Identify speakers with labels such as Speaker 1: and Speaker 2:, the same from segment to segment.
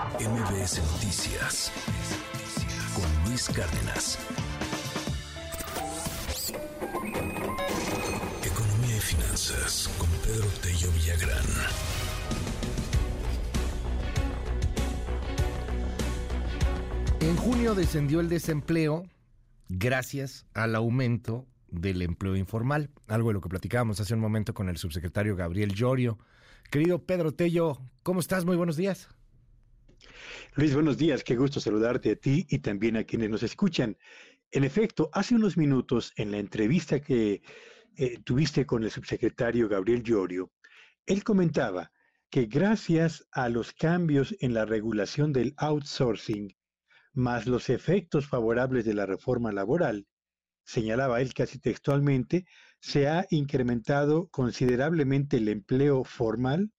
Speaker 1: MBS Noticias con Luis Cárdenas. Economía y finanzas con Pedro Tello Villagrán.
Speaker 2: En junio descendió el desempleo gracias al aumento del empleo informal, algo de lo que platicábamos hace un momento con el subsecretario Gabriel Llorio. Querido Pedro Tello, ¿cómo estás? Muy buenos días.
Speaker 3: Luis, buenos días. Qué gusto saludarte a ti y también a quienes nos escuchan. En efecto, hace unos minutos en la entrevista que eh, tuviste con el subsecretario Gabriel Llorio, él comentaba que gracias a los cambios en la regulación del outsourcing, más los efectos favorables de la reforma laboral, señalaba él casi textualmente, se ha incrementado considerablemente el empleo formal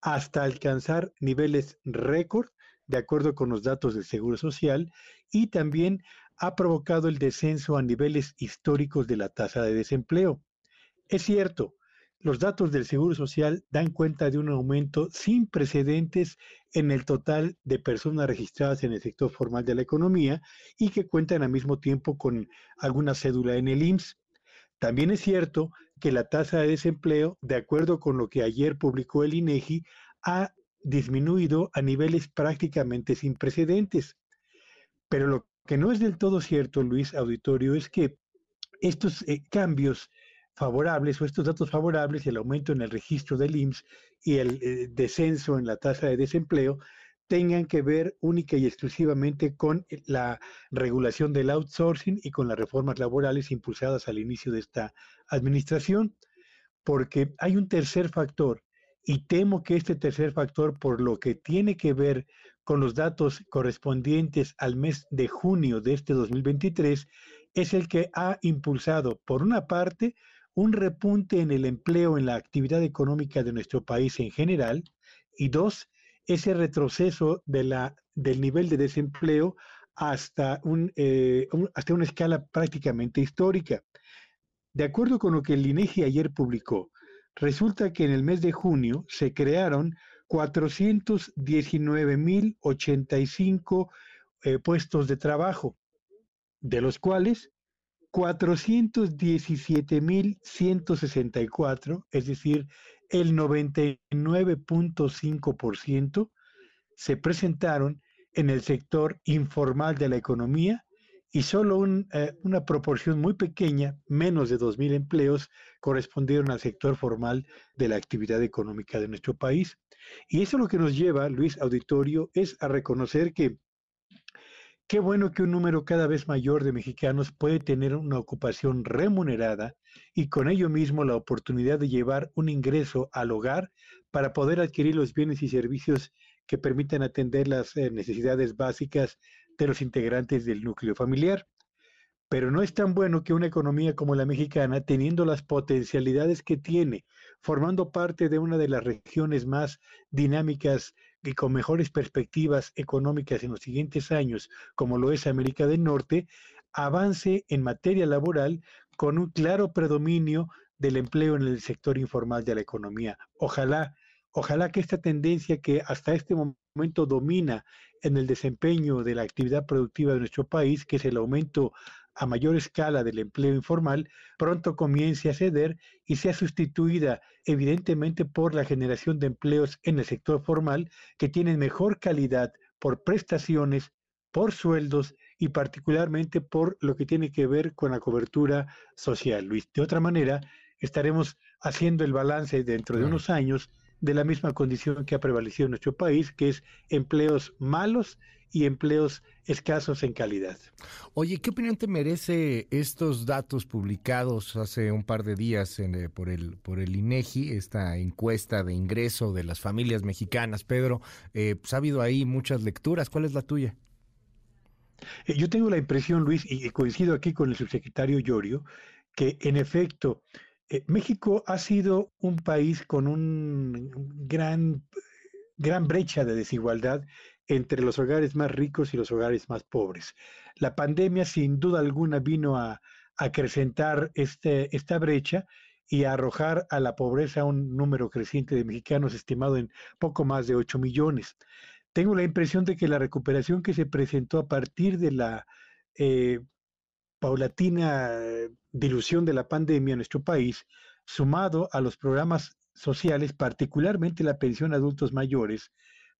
Speaker 3: hasta alcanzar niveles récord, de acuerdo con los datos del Seguro Social, y también ha provocado el descenso a niveles históricos de la tasa de desempleo. Es cierto, los datos del Seguro Social dan cuenta de un aumento sin precedentes en el total de personas registradas en el sector formal de la economía y que cuentan al mismo tiempo con alguna cédula en el IMSS. También es cierto que la tasa de desempleo, de acuerdo con lo que ayer publicó el INEGI, ha disminuido a niveles prácticamente sin precedentes. Pero lo que no es del todo cierto, Luis Auditorio, es que estos eh, cambios favorables o estos datos favorables el aumento en el registro del IMSS y el eh, descenso en la tasa de desempleo tengan que ver única y exclusivamente con la regulación del outsourcing y con las reformas laborales impulsadas al inicio de esta administración, porque hay un tercer factor y temo que este tercer factor, por lo que tiene que ver con los datos correspondientes al mes de junio de este 2023, es el que ha impulsado, por una parte, un repunte en el empleo en la actividad económica de nuestro país en general, y dos, ese retroceso del nivel de desempleo hasta, eh, hasta una escala prácticamente histórica. De acuerdo con lo que el INEGI ayer publicó, resulta que en el mes de junio se crearon 419.085 eh, puestos de trabajo, de los cuales 417.164, es decir, el 99.5% se presentaron en el sector informal de la economía y solo eh, una proporción muy pequeña, menos de 2.000 empleos, correspondieron al sector formal de la actividad económica de nuestro país. Y eso lo que nos lleva, Luis Auditorio, es a reconocer que qué bueno que un número cada vez mayor de mexicanos puede tener una ocupación remunerada y con ello mismo la oportunidad de llevar un ingreso al hogar para poder adquirir los bienes y servicios que permitan atender las eh, necesidades básicas de los integrantes del núcleo familiar. Pero no es tan bueno que una economía como la mexicana, teniendo las potencialidades que tiene, formando parte de una de las regiones más dinámicas y con mejores perspectivas económicas en los siguientes años, como lo es América del Norte, avance en materia laboral con un claro predominio del empleo en el sector informal de la economía. Ojalá, ojalá que esta tendencia que hasta este momento domina en el desempeño de la actividad productiva de nuestro país, que es el aumento a mayor escala del empleo informal, pronto comience a ceder y sea sustituida evidentemente por la generación de empleos en el sector formal que tienen mejor calidad por prestaciones, por sueldos y particularmente por lo que tiene que ver con la cobertura social, Luis. De otra manera, estaremos haciendo el balance dentro de unos años de la misma condición que ha prevalecido en nuestro país, que es empleos malos y empleos escasos en calidad.
Speaker 2: Oye, ¿qué opinión te merece estos datos publicados hace un par de días eh, por el por el INEGI, esta encuesta de ingreso de las familias mexicanas? Pedro, eh, pues ha habido ahí muchas lecturas. ¿Cuál es la tuya?
Speaker 3: Eh, yo tengo la impresión, Luis, y coincido aquí con el subsecretario Llorio, que en efecto eh, México ha sido un país con una gran, gran brecha de desigualdad entre los hogares más ricos y los hogares más pobres. La pandemia sin duda alguna vino a, acrecentar este, esta brecha y a arrojar a la pobreza un número creciente de mexicanos estimado en poco más de 8 millones. tengo la impresión de que la recuperación que se presentó a partir de la eh, paulatina dilución de la pandemia en nuestro país, sumado a los programas sociales, particularmente la pensión a adultos mayores,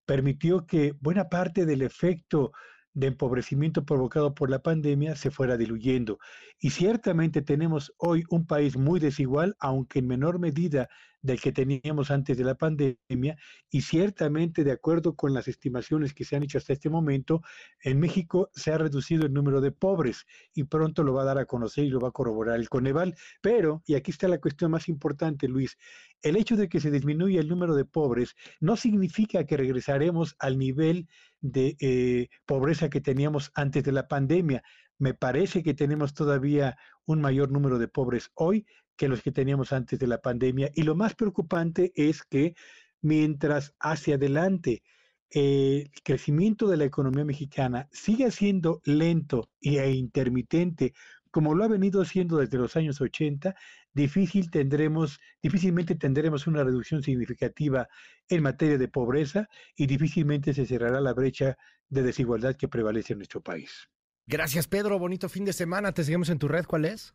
Speaker 3: permitió que buena parte del efecto de empobrecimiento provocado por la pandemia se fuera diluyendo. Y ciertamente tenemos hoy un país muy desigual, aunque en menor medida del que teníamos antes de la pandemia y ciertamente de acuerdo con las estimaciones que se han hecho hasta este momento, en México se ha reducido el número de pobres y pronto lo va a dar a conocer y lo va a corroborar el Coneval. Pero, y aquí está la cuestión más importante, Luis, el hecho de que se disminuya el número de pobres no significa que regresaremos al nivel de eh, pobreza que teníamos antes de la pandemia. Me parece que tenemos todavía un mayor número de pobres hoy que los que teníamos antes de la pandemia. Y lo más preocupante es que mientras hacia adelante el crecimiento de la economía mexicana sigue siendo lento e intermitente, como lo ha venido siendo desde los años 80, difícil tendremos, difícilmente tendremos una reducción significativa en materia de pobreza y difícilmente se cerrará la brecha de desigualdad que prevalece en nuestro país.
Speaker 2: Gracias, Pedro. Bonito fin de semana. Te seguimos en tu red. ¿Cuál es?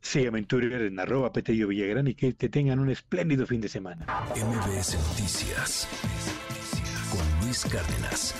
Speaker 3: Sí, Twitter en arroba Petello Villagrán y que te tengan un espléndido fin de semana.
Speaker 1: MBS Noticias con Luis Cárdenas.